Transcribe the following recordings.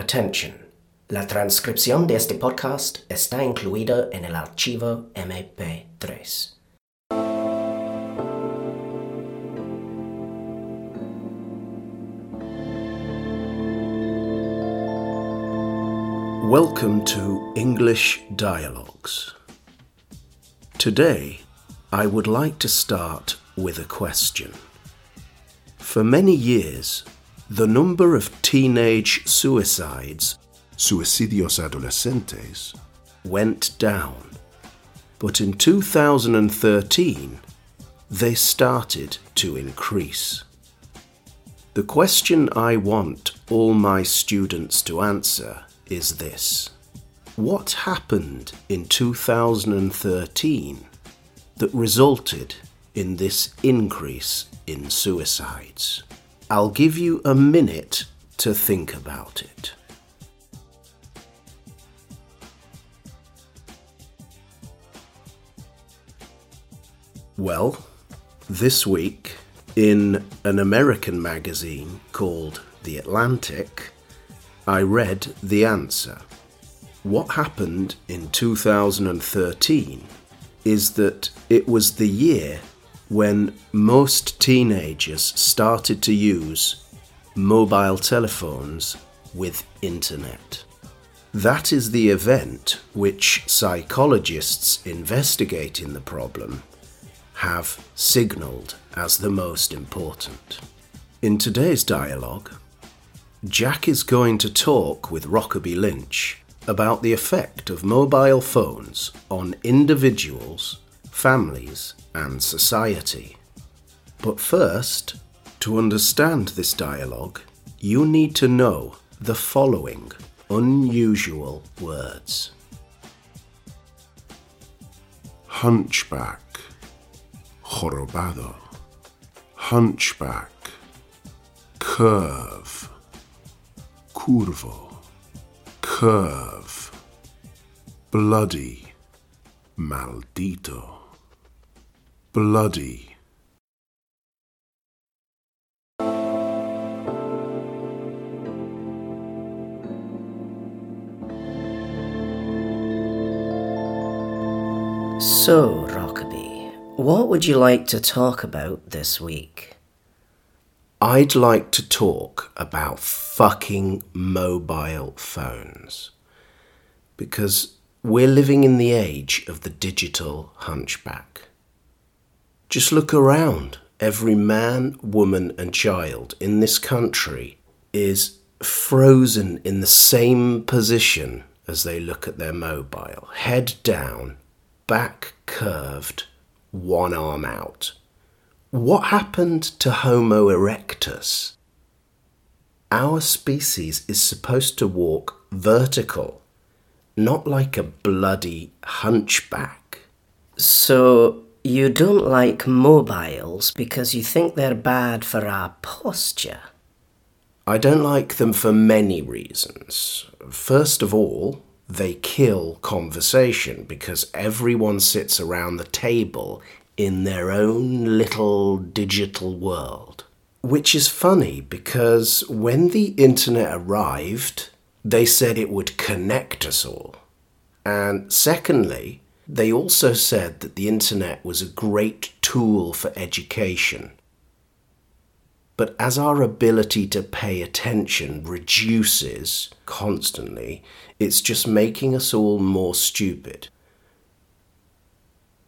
Attention. La transcripción de este podcast está incluida en el archivo MP3. Welcome to English Dialogues. Today, I would like to start with a question. For many years, the number of teenage suicides, suicidios adolescentes, went down. But in 2013, they started to increase. The question I want all my students to answer is this What happened in 2013 that resulted in this increase in suicides? I'll give you a minute to think about it. Well, this week, in an American magazine called The Atlantic, I read the answer. What happened in 2013 is that it was the year when most teenagers started to use mobile telephones with internet. That is the event which psychologists investigating the problem have signalled as the most important. In today's dialogue, Jack is going to talk with Rokeby Lynch about the effect of mobile phones on individuals, families, and society. But first, to understand this dialogue, you need to know the following unusual words. Hunchback, jorobado, hunchback, curve, curvo, curve, bloody, maldito, bloody. So, Rokeby, what would you like to talk about this week? I'd like to talk about fucking mobile phones. Because we're living in the age of the digital hunchback. Just look around. Every man, woman, and child in this country is frozen in the same position as they look at their mobile head down, back curved, one arm out. What happened to Homo erectus? Our species is supposed to walk vertical, not like a bloody hunchback. So, you don't like mobiles because you think they're bad for our posture? I don't like them for many reasons. First of all, they kill conversation because everyone sits around the table in their own little digital world. Which is funny because when the internet arrived, they said it would connect us all. And secondly, they also said that the internet was a great tool for education. But as our ability to pay attention reduces constantly, it's just making us all more stupid.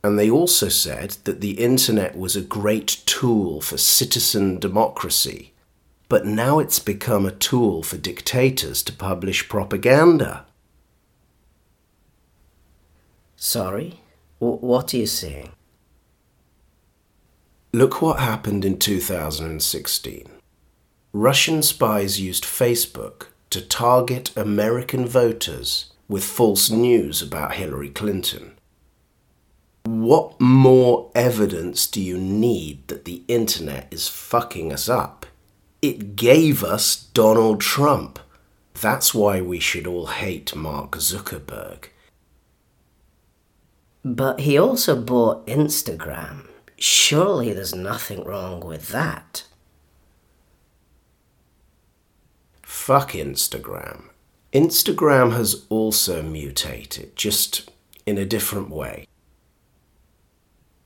And they also said that the internet was a great tool for citizen democracy, but now it's become a tool for dictators to publish propaganda. Sorry? W- what are you saying? Look what happened in 2016. Russian spies used Facebook to target American voters with false news about Hillary Clinton. What more evidence do you need that the internet is fucking us up? It gave us Donald Trump. That's why we should all hate Mark Zuckerberg. But he also bought Instagram. Surely there's nothing wrong with that. Fuck Instagram. Instagram has also mutated, just in a different way.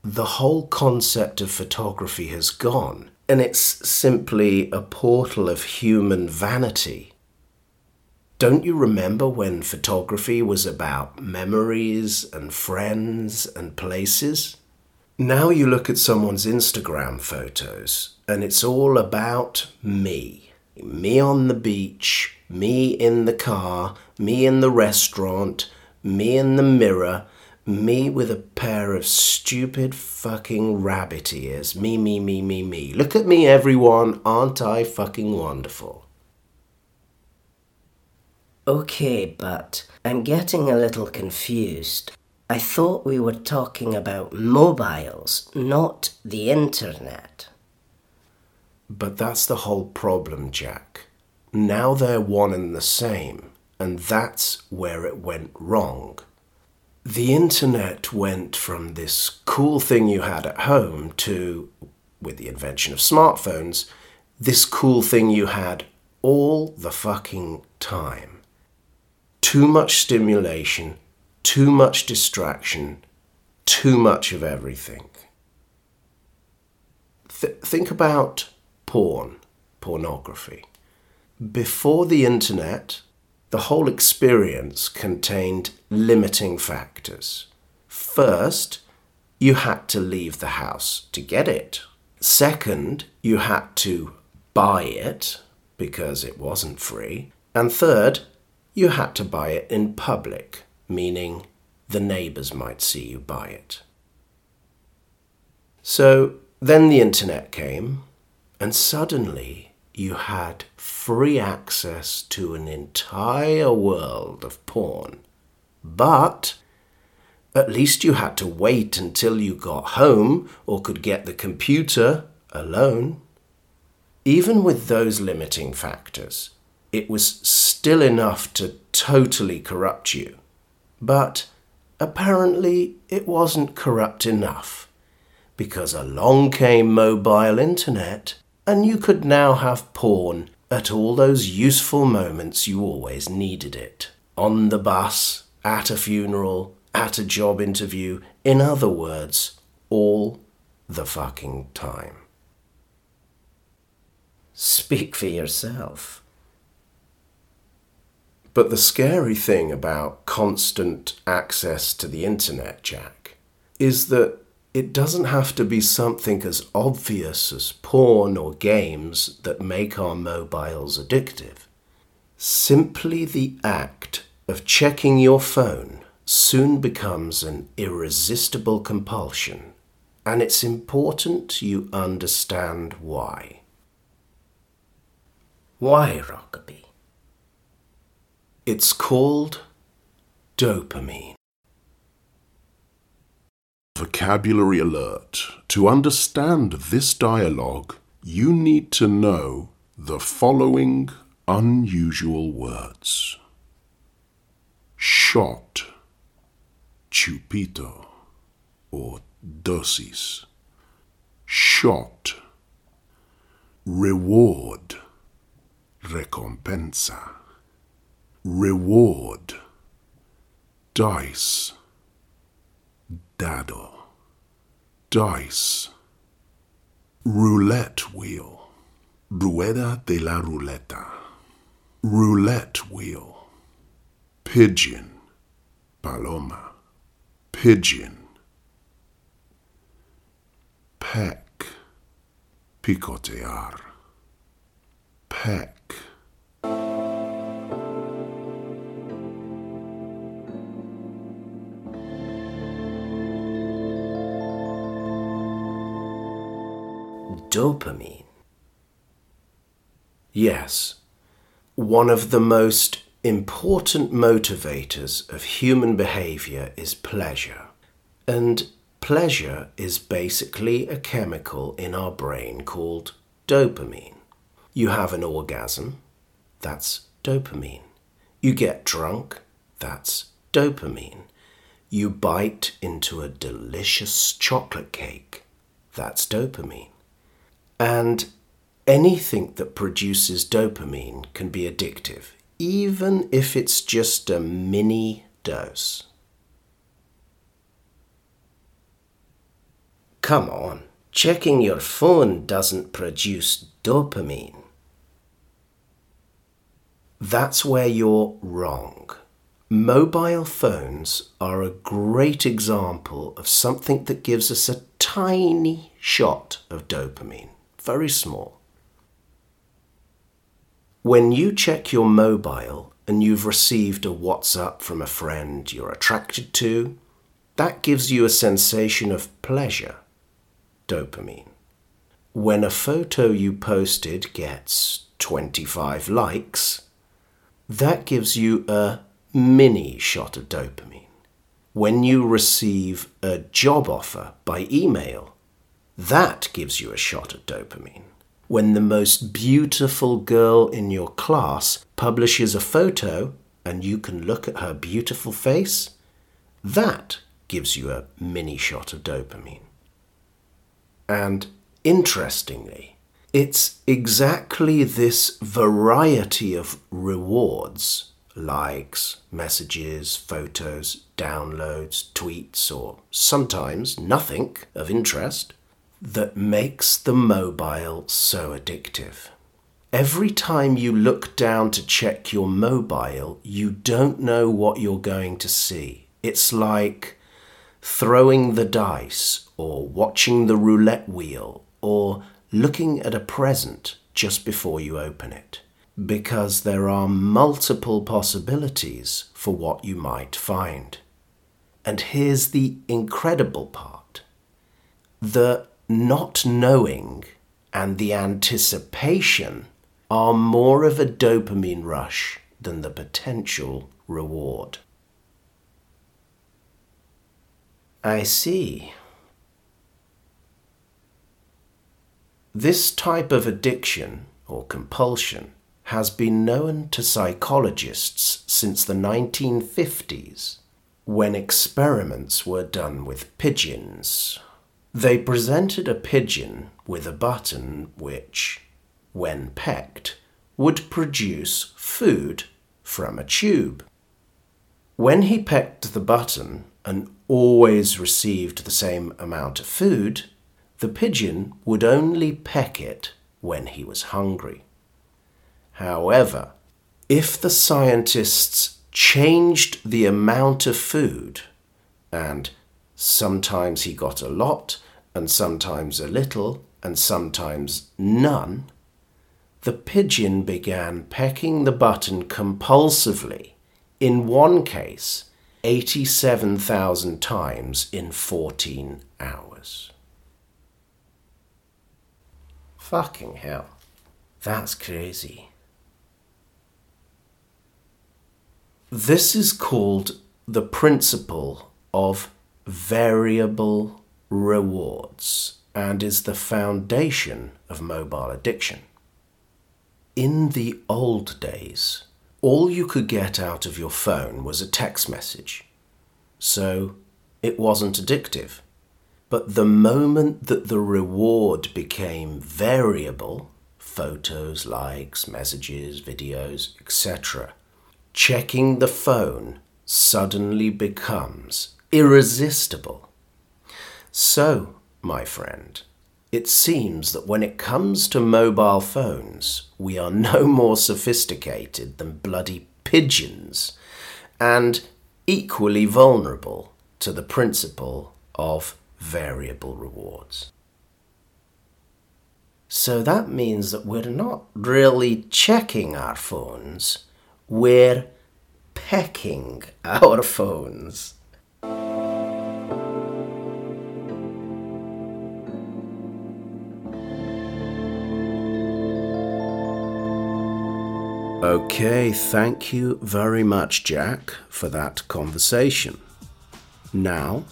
The whole concept of photography has gone, and it's simply a portal of human vanity. Don't you remember when photography was about memories and friends and places? Now you look at someone's Instagram photos and it's all about me. Me on the beach, me in the car, me in the restaurant, me in the mirror, me with a pair of stupid fucking rabbit ears. Me, me, me, me, me. Look at me, everyone. Aren't I fucking wonderful? Okay, but I'm getting a little confused. I thought we were talking about mobiles, not the internet. But that's the whole problem, Jack. Now they're one and the same, and that's where it went wrong. The internet went from this cool thing you had at home to, with the invention of smartphones, this cool thing you had all the fucking time. Too much stimulation, too much distraction, too much of everything. Th- think about porn, pornography. Before the internet, the whole experience contained limiting factors. First, you had to leave the house to get it. Second, you had to buy it because it wasn't free. And third, you had to buy it in public, meaning the neighbours might see you buy it. So then the internet came, and suddenly you had free access to an entire world of porn. But at least you had to wait until you got home or could get the computer alone. Even with those limiting factors, it was still enough to totally corrupt you. But apparently it wasn't corrupt enough, because along came mobile internet and you could now have porn at all those useful moments you always needed it. On the bus, at a funeral, at a job interview, in other words, all the fucking time. Speak for yourself. But the scary thing about constant access to the internet, Jack, is that it doesn't have to be something as obvious as porn or games that make our mobiles addictive. Simply the act of checking your phone soon becomes an irresistible compulsion, and it's important you understand why. Why, Rokeby? It's called dopamine. Vocabulary alert. To understand this dialogue, you need to know the following unusual words shot, chupito, or dosis, shot, reward, recompensa, reward, dice. Dado, dice, roulette wheel, rueda de la ruleta, roulette wheel, pigeon, paloma, pigeon, peck, picotear, peck. Dopamine. Yes, one of the most important motivators of human behavior is pleasure. And pleasure is basically a chemical in our brain called dopamine. You have an orgasm, that's dopamine. You get drunk, that's dopamine. You bite into a delicious chocolate cake, that's dopamine. And anything that produces dopamine can be addictive, even if it's just a mini dose. Come on, checking your phone doesn't produce dopamine. That's where you're wrong. Mobile phones are a great example of something that gives us a tiny shot of dopamine, very small. When you check your mobile and you've received a WhatsApp from a friend you're attracted to, that gives you a sensation of pleasure, dopamine. When a photo you posted gets 25 likes, that gives you a mini shot of dopamine. When you receive a job offer by email, that gives you a shot of dopamine. When the most beautiful girl in your class publishes a photo and you can look at her beautiful face, that gives you a mini shot of dopamine. And interestingly, it's exactly this variety of rewards likes, messages, photos, downloads, tweets, or sometimes nothing of interest that makes the mobile so addictive. Every time you look down to check your mobile, you don't know what you're going to see. It's like throwing the dice, or watching the roulette wheel, or looking at a present just before you open it because there are multiple possibilities for what you might find. And here's the incredible part the not knowing and the anticipation are more of a dopamine rush than the potential reward. I see. This type of addiction or compulsion has been known to psychologists since the 1950s when experiments were done with pigeons. They presented a pigeon with a button which, when pecked, would produce food from a tube. When he pecked the button and always received the same amount of food, the pigeon would only peck it when he was hungry. However, if the scientists changed the amount of food, and sometimes he got a lot, and sometimes a little, and sometimes none, the pigeon began pecking the button compulsively, in one case, 87,000 times in 14 hours. Fucking hell. That's crazy. This is called the principle of variable rewards and is the foundation of mobile addiction. In the old days, all you could get out of your phone was a text message, so it wasn't addictive. But the moment that the reward became variable, photos, likes, messages, videos, etc., checking the phone suddenly becomes irresistible. So, my friend, it seems that when it comes to mobile phones, we are no more sophisticated than bloody pigeons and equally vulnerable to the principle of variable rewards. So that means that we're not really checking our phones we're pecking our phones. Okay, thank you very much, Jack, for that conversation. Now,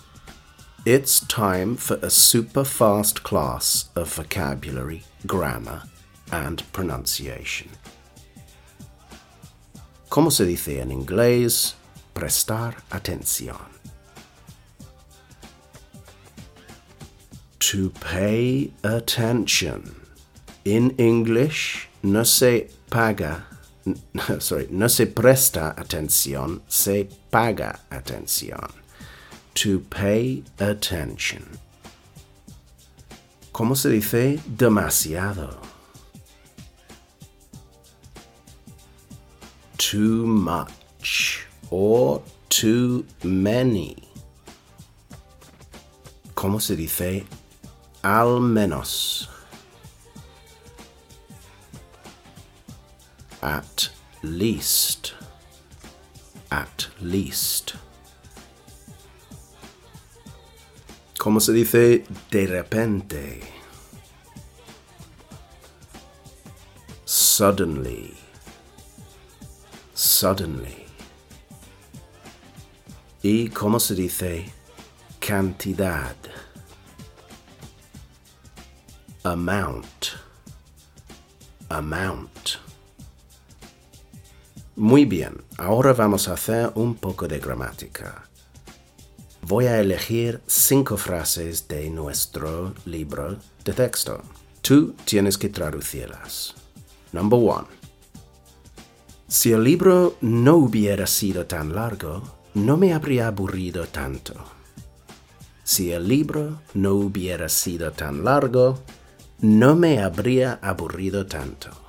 it's time for a super fast class of vocabulary, grammar, and pronunciation. ¿Cómo se dice en inglés prestar atención? To pay attention. In English no se paga sorry, no se presta atención, se paga atención. To pay attention. ¿Cómo se dice demasiado? Too much or too many. ¿Cómo se dice al menos? At least. At least. ¿Cómo se dice de repente? Suddenly. Suddenly. ¿Y cómo se dice cantidad? Amount. Amount. Muy bien, ahora vamos a hacer un poco de gramática. Voy a elegir cinco frases de nuestro libro de texto. Tú tienes que traducirlas. Number one. Si el libro no hubiera sido tan largo, no me habría aburrido tanto. Si el libro no hubiera sido tan largo, no me habría aburrido tanto.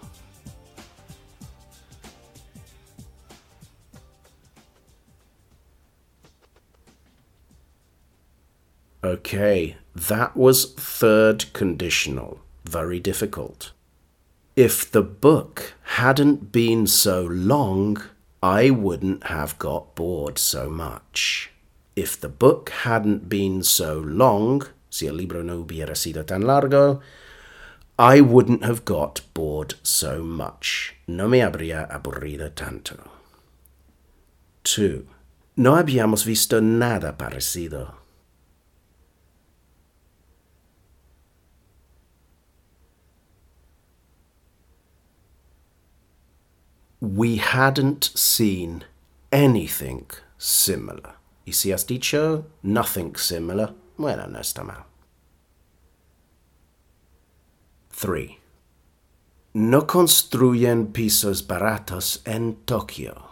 Okay, that was third conditional. Very difficult. If the book hadn't been so long, I wouldn't have got bored so much. If the book hadn't been so long, si el libro no hubiera sido tan largo, I wouldn't have got bored so much. No me habría aburrido tanto. 2. No habíamos visto nada parecido. We hadn't seen anything similar. Y si has dicho nothing similar, bueno, no está mal. 3. No construyen pisos baratos en Tokio.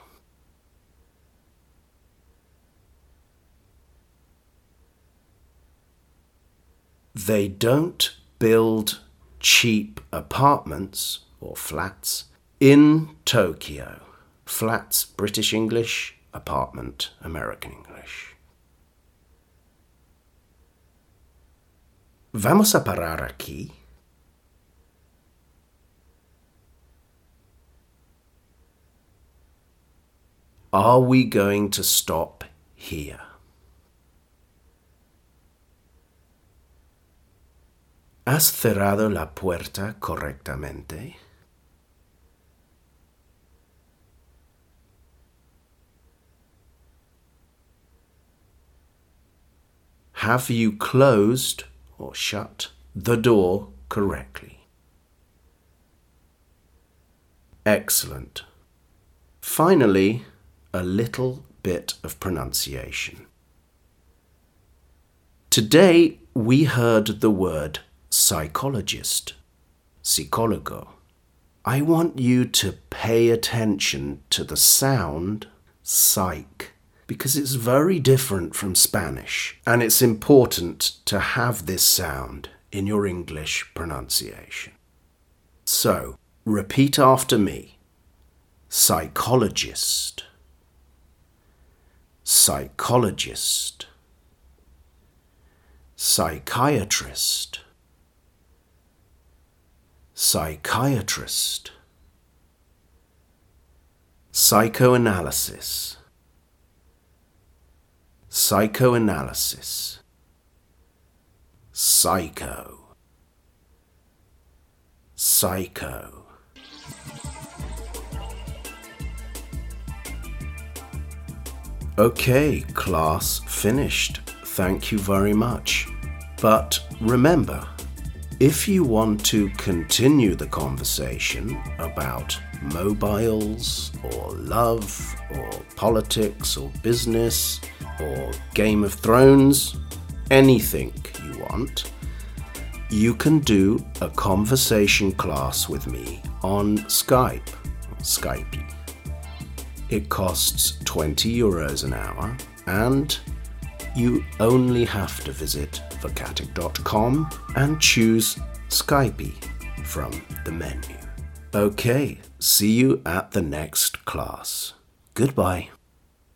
They don't build cheap apartments or flats in Tokyo. Flats, British English. Apartment, American English. Vamos a parar aquí. Are we going to stop here? ¿Has cerrado la puerta correctamente? Have you closed or shut the door correctly? Excellent. Finally, a little bit of pronunciation. Today we heard the word psychologist, psicólogo. I want you to pay attention to the sound psych because it's very different from Spanish, and it's important to have this sound in your English pronunciation. So, repeat after me. Psychologist, psychologist, psychiatrist, psychiatrist, psychoanalysis Psychoanalysis. Psycho. Psycho. Okay, class finished. Thank you very much. But remember, if you want to continue the conversation about mobiles or love or politics or business, or Game of Thrones, anything you want, you can do a conversation class with me on Skype. Skype. It costs 20 euros an hour and you only have to visit vocatic.com and choose Skype from the menu. Okay, see you at the next class. Goodbye.